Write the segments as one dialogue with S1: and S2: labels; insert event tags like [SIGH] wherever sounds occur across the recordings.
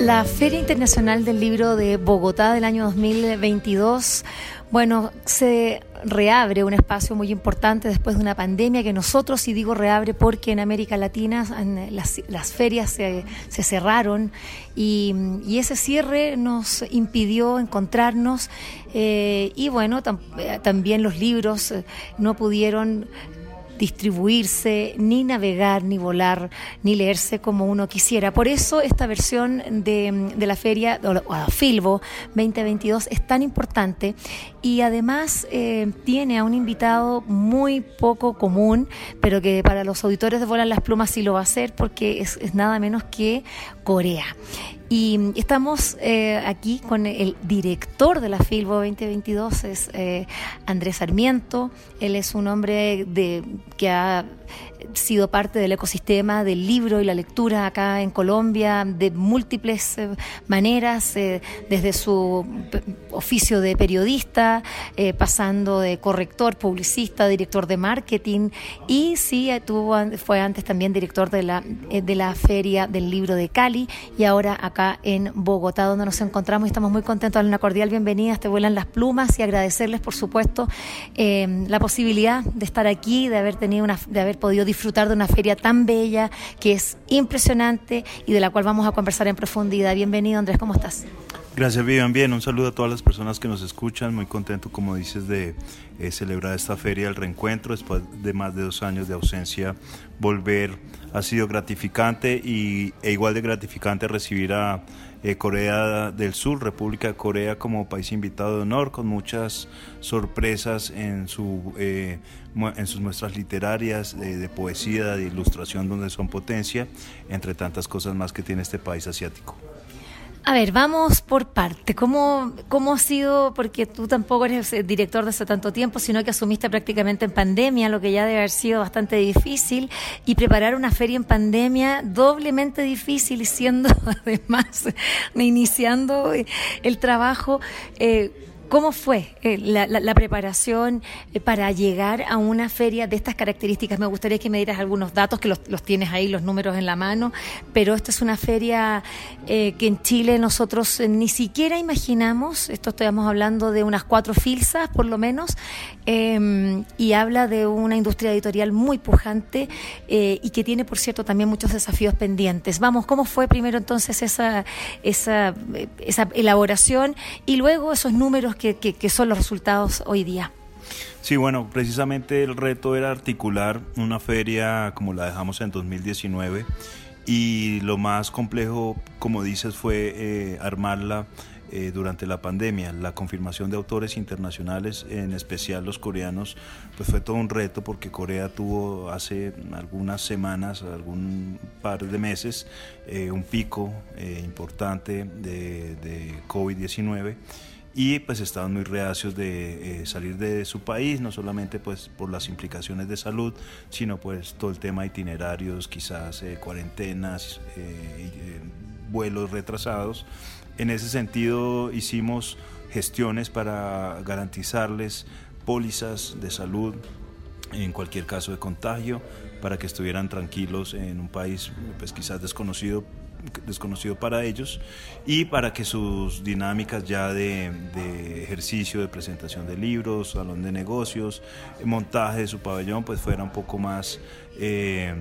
S1: La Feria Internacional del Libro de Bogotá del año 2022, bueno, se reabre un espacio muy importante después de una pandemia que nosotros, y digo reabre porque en América Latina las, ferias se, cerraron y, ese cierre nos impidió encontrarnos eh, y bueno, eh, también los libros eh, no pudieron distribuirse, ni navegar, ni volar, ni leerse como uno quisiera. Por eso esta versión de, la feria, o, Filbo 2022, es tan importante y además eh, tiene a un invitado muy poco común, pero que para los auditores de Volan las Plumas sí lo va a hacer porque es, nada menos que Corea. Y estamos eh, aquí con el director de la Filbo 2022, es eh, Andrés Sarmiento. Él es un hombre de, que ha sido parte del ecosistema del libro y la lectura acá en Colombia de múltiples eh, maneras, eh, desde su oficio de periodista, eh, pasando de corrector, publicista, director de marketing y sí, tuvo, fue antes también director de la, de la Feria del Libro de Cali y ahora acá en Bogotá, donde nos encontramos y estamos muy contentos. Darle una cordial bienvenida, te vuelan las plumas y agradecerles, por supuesto, la posibilidad de estar aquí, de haber tenido una, de haber podido disfrutar de una feria tan bella, que es impresionante y de la cual vamos a conversar en profundidad. Bienvenido Andrés, ¿cómo estás?
S2: Gracias Vivian, bien, un saludo a todas las personas que nos escuchan, muy contento como dices de eh, celebrar esta feria del reencuentro después de más de dos años de ausencia, volver ha sido gratificante y, e igual de gratificante recibir a eh, Corea del Sur, República de Corea como país invitado de honor, con muchas sorpresas en, su, eh, en sus muestras literarias, de, poesía, de ilustración, donde son potencia, entre tantas cosas más que tiene este país asiático.
S1: A ver, vamos por parte. ¿Cómo, ¿Cómo ha sido? Porque tú tampoco eres eh, director de hace tanto tiempo, sino que asumiste prácticamente en pandemia, lo que ya debe haber sido bastante difícil. Y preparar una feria en pandemia doblemente difícil, siendo [LAUGHS] además iniciando el trabajo. Eh, ¿Cómo fue eh, la, preparación eh, para llegar a una feria de estas características? Me gustaría que me dieras algunos datos, que los, tienes ahí, los números en la mano, pero esta es una feria eh, que en Chile nosotros ni siquiera imaginamos, esto estamos hablando de unas cuatro filsas por lo menos, em, y habla de una industria editorial muy pujante y que tiene, por cierto, también muchos desafíos pendientes. Vamos, ¿cómo fue primero entonces esa, esa, esa elaboración y luego esos números que, son los resultados hoy día.
S2: Sí, bueno, precisamente el reto era articular una feria como la dejamos en 2019 y lo más complejo, como dices, fue eh, armarla eh, durante la pandemia. La confirmación de autores internacionales, en especial los coreanos, pues fue todo un reto porque Corea tuvo hace algunas semanas, algún par de meses, eh, un pico importante de, de COVID-19 y pues estaban muy reacios de eh, salir de su país, no solamente pues por las implicaciones de salud, sino pues todo el tema de itinerarios, quizás eh, cuarentenas, eh, vuelos retrasados. En ese sentido hicimos gestiones para garantizarles pólizas de salud en cualquier caso de contagio, para que estuvieran tranquilos en un país pues quizás desconocido desconocido para ellos y para que sus dinámicas ya de, ejercicio, de presentación de libros, salón de negocios, montaje de su pabellón, pues fuera un poco más, eh,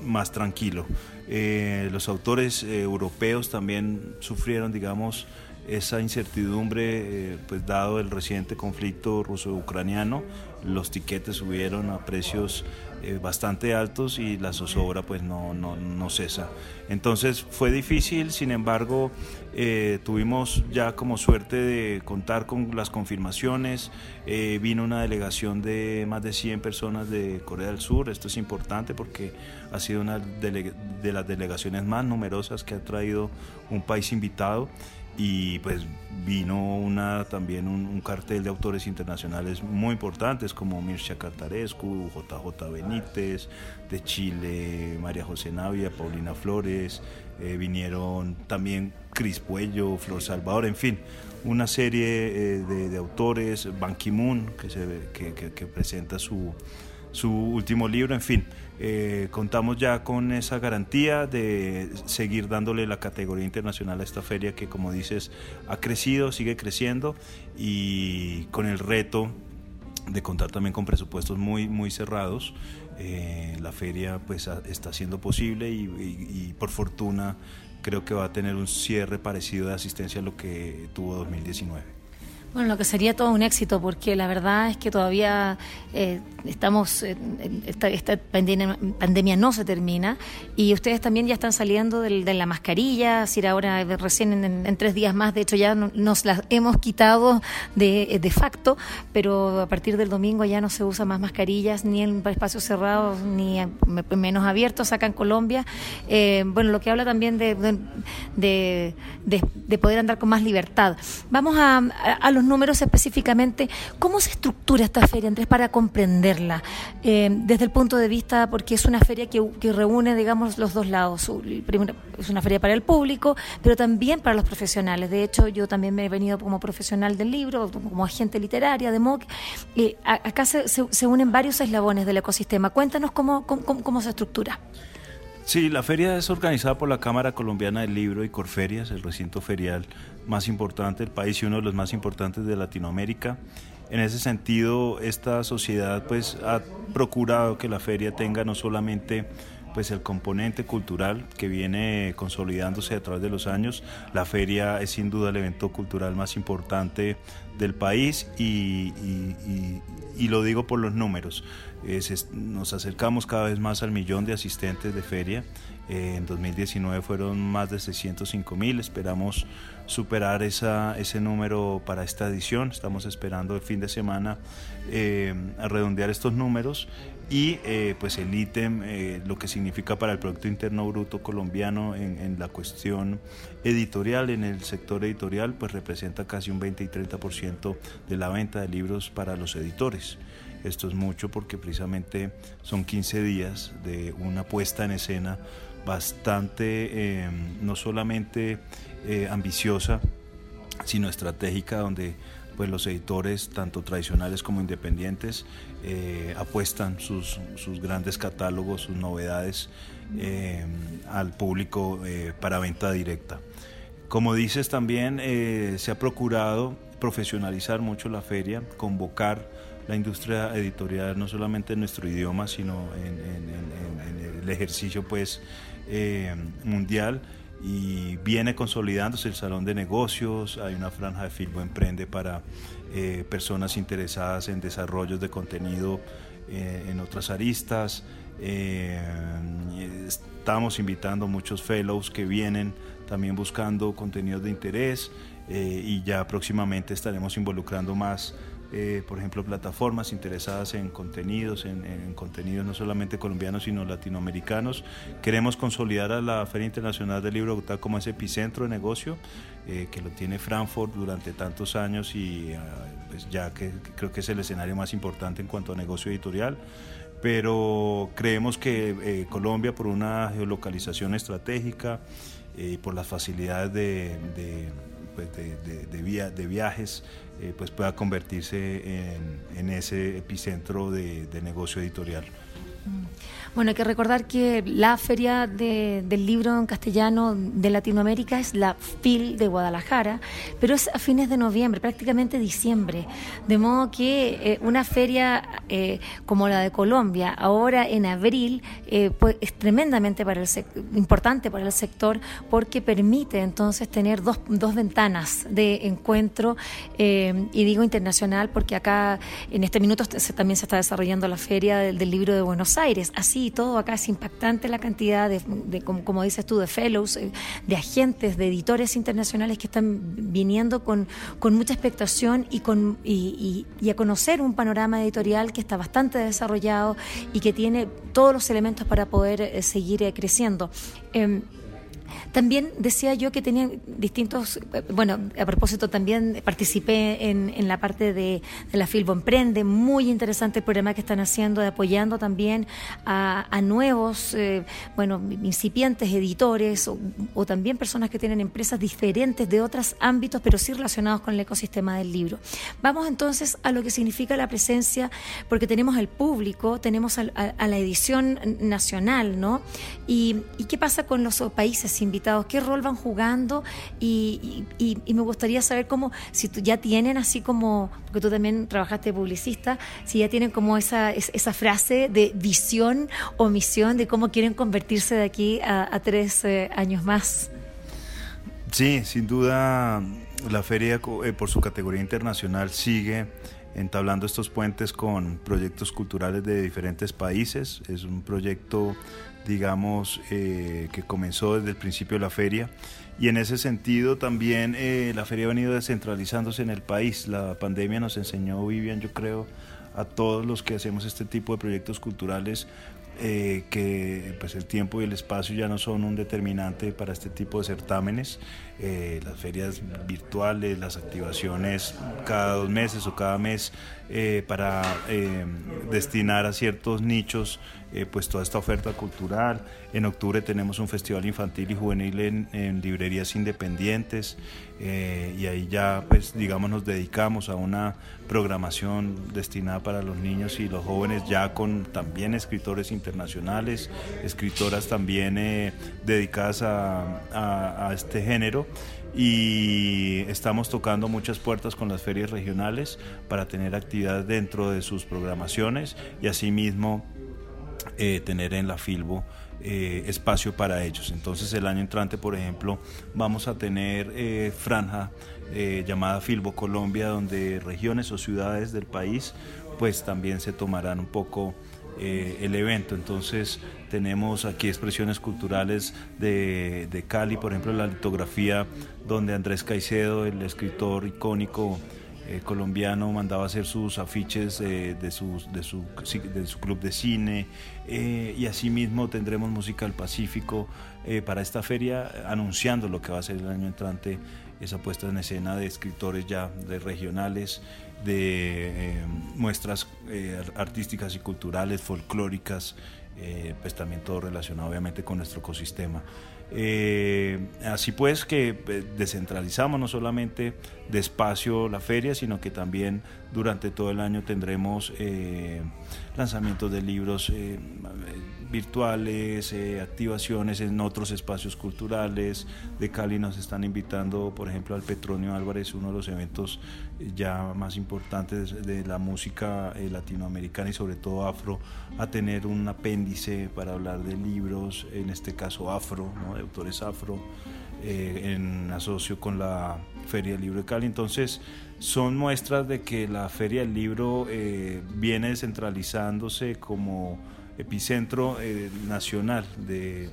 S2: más tranquilo. Eh, los autores eh, europeos también sufrieron, digamos, esa incertidumbre, pues dado el reciente conflicto ruso-ucraniano, los tiquetes subieron a precios eh, bastante altos y la zozobra pues no, no, no, cesa. Entonces fue difícil, sin embargo eh, tuvimos ya como suerte de contar con las confirmaciones, eh, vino una delegación de más de 100 personas de Corea del Sur, esto es importante porque ha sido una de las delegaciones más numerosas que ha traído un país invitado y pues vino una también un, cartel de autores internacionales muy importantes como Mircea Cartarescu, JJ Benítez, de Chile, María José Navia, Paulina Flores, eh, vinieron también Cris Puello, Flor Salvador, en fin, una serie eh, de, autores, Ban Ki-moon, que, que presenta su, su último libro, en fin, eh, contamos ya con esa garantía de seguir dándole la categoría internacional a esta feria que como dices ha crecido, sigue creciendo y con el reto de contar también con presupuestos muy, muy cerrados. Eh, la feria pues está siendo posible y por fortuna creo que va a tener un cierre parecido de asistencia a lo que tuvo 2019.
S1: Bueno, lo que sería todo un éxito, porque la verdad es que todavía eh, estamos, esta, esta pandemia, no se termina y ustedes también ya están saliendo de la mascarilla, si ahora recién en, tres días más, de hecho ya nos las hemos quitado de, de facto, pero a partir del domingo ya no se usa más mascarillas ni en espacios cerrados ni menos abiertos acá en Colombia. Eh, bueno, lo que habla también de, de, de, poder andar con más libertad. Vamos a, a los números específicamente, ¿cómo se estructura esta feria, Andrés, para comprenderla? Eh, desde el punto de vista, porque es una feria que, reúne, digamos, los dos lados. Es una feria para el público, pero también para los profesionales. De hecho, yo también me he venido como profesional del libro, como agente literaria de. Eh, acá se, se, unen varios eslabones del ecosistema. Cuéntanos cómo, cómo, cómo se estructura.
S2: Sí, la feria es organizada por la Cámara Colombiana del Libro y Corferias, el recinto ferial más importante del país y uno de los más importantes de Latinoamérica. En ese sentido, esta sociedad pues ha procurado que la feria tenga no solamente pues el componente cultural que viene consolidándose a través de los años. La feria es sin duda el evento cultural más importante del país y, lo digo por los números. nos acercamos cada vez más al millón de asistentes de feria. Eh, en 2019 fueron más de 605 mil. Esperamos superar esa, ese número para esta edición. Estamos esperando el fin de semana eh, a redondear estos números y eh, pues el ítem, eh, lo que significa para el Producto Interno Bruto colombiano en, la cuestión editorial, en el sector editorial, pues representa casi un 20 y 30% de la venta de libros para los editores. Esto es mucho porque precisamente son 15 días de una puesta en escena bastante, no solamente ambiciosa, sino estratégica, donde pues los editores, tanto tradicionales como independientes, eh, apuestan sus, grandes catálogos, sus novedades eh, al público eh, para venta directa. Como dices también, se ha procurado profesionalizar mucho la feria, convocar la industria editorial no solamente en nuestro idioma, sino en, el ejercicio pues mundial y viene consolidándose el salón de negocios, hay una franja de Filbo Emprende para eh, personas interesadas en desarrollos de contenido eh, en otras aristas. Eh, estamos invitando muchos fellows que vienen también buscando contenidos de interés y ya próximamente estaremos involucrando más eh, por ejemplo, plataformas interesadas en contenidos, en, contenidos no solamente colombianos, sino latinoamericanos. Queremos consolidar a la Feria Internacional del Libro Bogotá como ese epicentro de negocio, eh, que lo tiene Frankfurt durante tantos años y ah, pues ya que creo que es el escenario más importante en cuanto a negocio editorial pero creemos que eh, Colombia por una geolocalización estratégica y por las facilidades de, pues de viajes eh, pues pueda convertirse en, ese epicentro de, negocio editorial.
S1: Bueno, hay que recordar que la feria del libro en castellano de Latinoamérica es la FIL de Guadalajara, pero es a fines de noviembre, prácticamente diciembre. De modo que eh, una feria eh, como la de Colombia, ahora en abril, eh, pues es tremendamente para el importante para el sector porque permite entonces tener dos, dos ventanas de encuentro, y digo internacional porque acá en este minuto también se está desarrollando la feria del, del libro de Buenos Aires. Así y todo acá es impactante la cantidad de, como, dices tú, de fellows, eh, de agentes, de editores internacionales que están viniendo con, con mucha expectación y, con, y, a conocer un panorama editorial que está bastante desarrollado y que tiene todos los elementos para poder eh, seguir eh, creciendo. Em, también decía yo que tenían distintos, bueno, a propósito también participé en, en la parte de, la Filbo Emprende, muy interesante el programa que están haciendo, de apoyando también a, nuevos, eh, bueno, incipientes editores o, también personas que tienen empresas diferentes de otros ámbitos, pero sí relacionados con el ecosistema del libro. Vamos entonces a lo que significa la presencia, porque tenemos el público, tenemos a, la edición nacional, ¿no? Y, y qué pasa con los países invitados, qué rol van jugando y, me gustaría saber cómo, si ya tienen así como, porque tú también trabajaste publicista, si ya tienen como esa, esa frase de visión o misión de cómo quieren convertirse de aquí a, tres eh, años más.
S2: Sí, sin duda la feria eh, por su categoría internacional sigue entablando estos puentes con proyectos culturales de diferentes países. Es un proyecto digamos, eh, que comenzó desde el principio de la feria. Y en ese sentido también eh, la feria ha venido descentralizándose en el país. La pandemia nos enseñó, Vivian, yo creo, a todos los que hacemos este tipo de proyectos culturales, eh, que pues el tiempo y el espacio ya no son un determinante para este tipo de certámenes. Eh, las ferias virtuales, las activaciones cada dos meses o cada mes eh, para destinar a ciertos nichos pues toda esta oferta cultural. En octubre tenemos un festival infantil y juvenil en, librerías independientes y ahí ya pues digamos nos dedicamos a una programación destinada para los niños y los jóvenes ya con también escritores internacionales, escritoras también eh, dedicadas a, este género y estamos tocando muchas puertas con las ferias regionales para tener actividad dentro de sus programaciones y asimismo eh, tener en la Filbo eh, espacio para ellos. Entonces el año entrante, por ejemplo, vamos a tener franja llamada Filbo Colombia, donde regiones o ciudades del país pues también se tomarán un poco eh, el evento. Entonces tenemos aquí expresiones culturales de, de, Cali, por ejemplo la litografía donde Andrés Caicedo, el escritor icónico eh, colombiano, mandaba hacer sus afiches de, su, de, su, de, su, club de cine eh, y asimismo tendremos Música del Pacífico para esta feria anunciando lo que va a ser el año entrante esa puesta en escena de escritores ya de regionales de eh, muestras eh, artísticas y culturales, folclóricas, eh, pues también todo relacionado obviamente con nuestro ecosistema. así pues que descentralizamos no solamente de espacio la feria, sino que también durante todo el año tendremos lanzamientos de libros virtuales, eh, activaciones en otros espacios culturales. De Cali nos están invitando, por ejemplo, al Petronio Álvarez, uno de los eventos eh, ya más importantes de la música eh, latinoamericana y sobre todo afro, a tener un apéndice para hablar de libros, en este caso afro, de autores afro. en asocio con la Feria del Libro de Cali. Entonces, son muestras de que la Feria del Libro viene descentralizándose como epicentro eh, nacional de,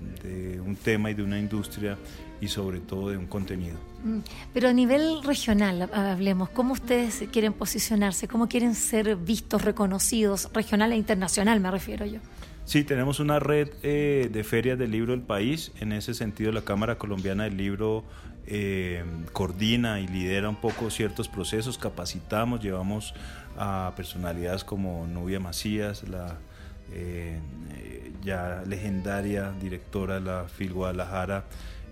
S2: un tema y de una industria y sobre todo de un contenido.
S1: Mm, pero a nivel regional, hablemos, ¿cómo ustedes quieren posicionarse? ¿Cómo quieren ser vistos, reconocidos, regional e internacional me refiero yo?
S2: Sí, tenemos una red eh, de ferias del libro del país. En ese sentido, la Cámara Colombiana del Libro eh, coordina y lidera un poco ciertos procesos, capacitamos, llevamos a personalidades como Nubia Macías, la eh, ya legendaria directora de la FIL Guadalajara,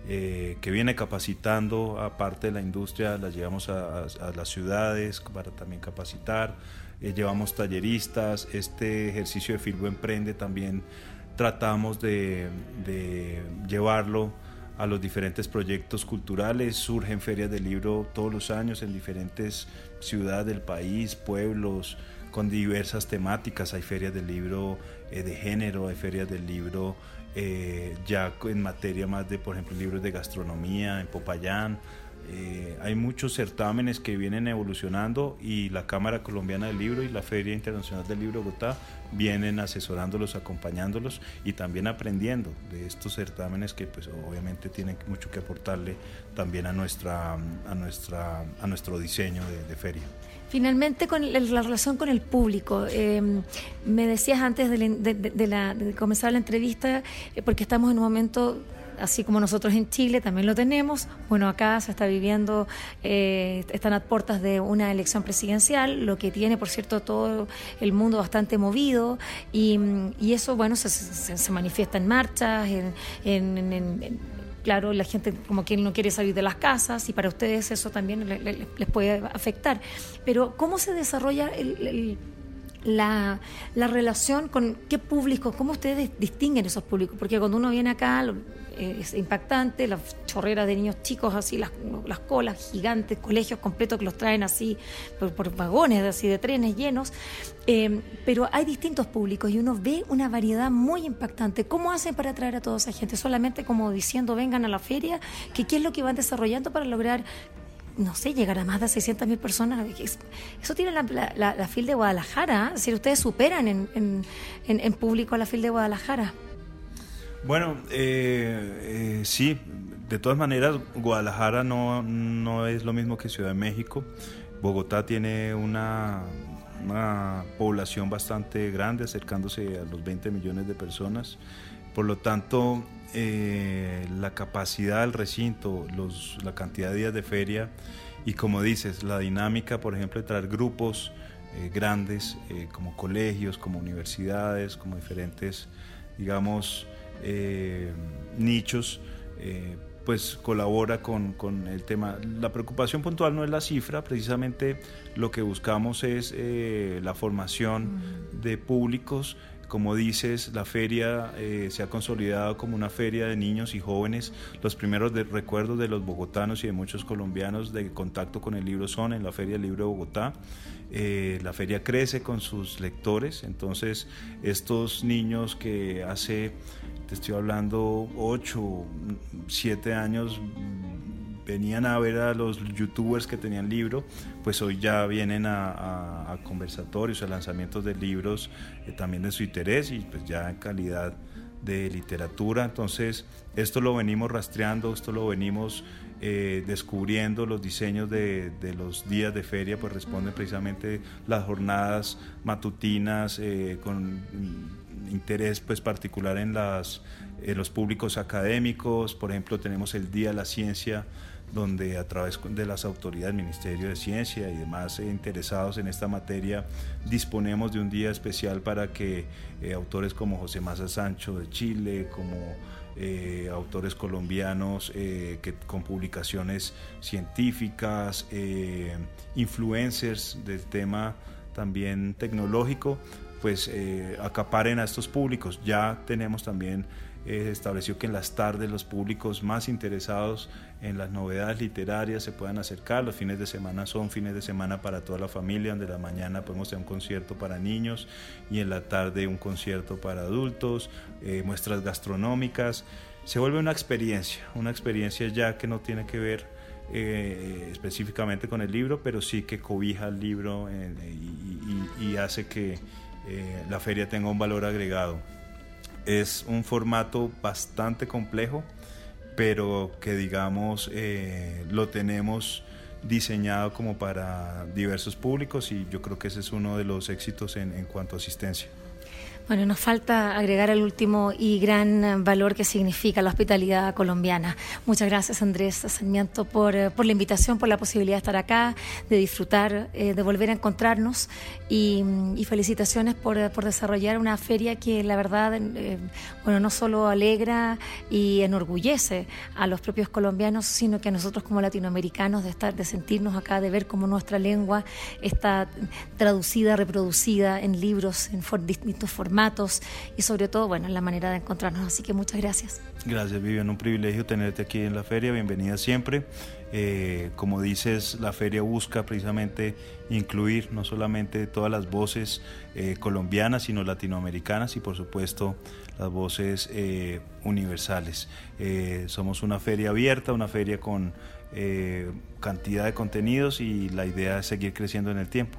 S2: eh, que viene capacitando a parte de la industria, la llevamos a, las ciudades para también capacitar. llevamos talleristas, este ejercicio de Filbo Emprende también tratamos de, de llevarlo a los diferentes proyectos culturales. Surgen ferias de libro todos los años en diferentes ciudades del país, pueblos, con diversas temáticas. Hay ferias del libro eh, de género, hay ferias del libro eh, ya en materia más de, por ejemplo, libros de gastronomía en Popayán. Eh, hay muchos certámenes que vienen evolucionando y la Cámara Colombiana del Libro y la Feria Internacional del Libro Bogotá vienen asesorándolos, acompañándolos y también aprendiendo de estos certámenes que pues obviamente tienen mucho que aportarle también a, nuestra, a, nuestra, a nuestro diseño de, feria.
S1: Finalmente, con la relación con el público, em, me decías antes de, la, de comenzar la entrevista, eh, porque estamos en un momento así como nosotros en Chile también lo tenemos. Bueno, acá se está viviendo, eh, están a puertas de una elección presidencial, lo que tiene, por cierto, todo el mundo bastante movido y, eso, bueno, se, se, manifiesta en marchas, en, claro, la gente como quien no quiere salir de las casas y para ustedes eso también les puede afectar. Pero ¿cómo se desarrolla la, la, relación con qué público, cómo ustedes distinguen esos públicos, porque cuando uno viene acá, es impactante, las chorreras de niños chicos así, las, las colas gigantes, colegios completos que los traen así por, vagones así de trenes llenos, eh, pero hay distintos públicos y uno ve una variedad muy impactante. ¿Cómo hacen para atraer a toda esa gente? Solamente como diciendo vengan a la feria, que qué es lo que van desarrollando para lograr no sé, llegar a más de 600 mil personas. Eso tiene la, la, FIL de Guadalajara. ¿eh? Si ustedes superan en, en, en, público a la FIL de Guadalajara.
S2: Bueno, eh, eh, sí, de todas maneras, Guadalajara no, no, es lo mismo que Ciudad de México. Bogotá tiene una, una, población bastante grande, acercándose a los 20 millones de personas. Por lo tanto, eh, la capacidad del recinto, los, la cantidad de días de feria y como dices, la dinámica, por ejemplo, de traer grupos grandes como colegios, como universidades, como diferentes, digamos, eh, nichos, eh, pues colabora con, el tema. La preocupación puntual no es la cifra, precisamente lo que buscamos es eh, la formación de públicos. Como dices, la feria se ha consolidado como una feria de niños y jóvenes. Los primeros recuerdos de los bogotanos y de muchos colombianos de contacto con el libro son en la Feria del Libro de Bogotá. la feria crece con sus lectores, entonces estos niños que hace te estoy hablando 8, 7 años, venían a ver a los youtubers que tenían libro, pues hoy ya vienen a, conversatorios, a lanzamientos de libros eh, también de su interés y pues ya en calidad de literatura. Entonces, esto lo venimos rastreando, esto lo venimos eh, descubriendo, los diseños de, los días de feria, pues responden precisamente las jornadas matutinas eh, con interés pues particular en las, los públicos académicos, por ejemplo tenemos el Día de la Ciencia, donde a través de las autoridades, Ministerio de Ciencia y demás interesados en esta materia, disponemos de un día especial para que eh, autores como José Maza Sancho de Chile, como eh, autores colombianos eh, que, con publicaciones científicas, influencers del tema también tecnológico, pues eh, acaparen a estos públicos. Ya tenemos también eh, establecido que en las tardes los públicos más interesados en las novedades literarias se puedan acercar. Los fines de semana son fines de semana para toda la familia, donde la mañana podemos tener un concierto para niños y en la tarde un concierto para adultos, eh, muestras gastronómicas. Se vuelve una experiencia, una experiencia ya que no tiene que ver específicamente con el libro, pero sí que cobija el libro y hace que eh, la feria tenga un valor agregado. Es un formato bastante complejo, pero que digamos eh, lo tenemos diseñado como para diversos públicos y yo creo que ese es uno de los éxitos en, en cuanto a asistencia.
S1: Bueno, nos falta agregar el último y gran valor que significa la hospitalidad colombiana. Muchas gracias, Andrés Sarmiento, por, eh, por la invitación, por la posibilidad de estar acá, de disfrutar, eh, de volver a encontrarnos y, felicitaciones por, por, desarrollar una feria que la verdad, eh, bueno, no solo alegra y enorgullece a los propios colombianos, sino que a nosotros como latinoamericanos de estar, de sentirnos acá, de ver cómo nuestra lengua está traducida, reproducida en libros, en distintos y sobre todo, bueno, en la manera de encontrarnos. Así que muchas gracias.
S2: Gracias, Vivian. Un privilegio tenerte aquí en la feria. Bienvenida siempre. Eh, como dices, la feria busca precisamente incluir no solamente todas las voces eh, colombianas, sino latinoamericanas y por supuesto las voces eh, universales. somos una feria abierta, una feria con cantidad de contenidos y la idea es seguir creciendo en el tiempo.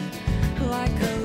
S1: Like a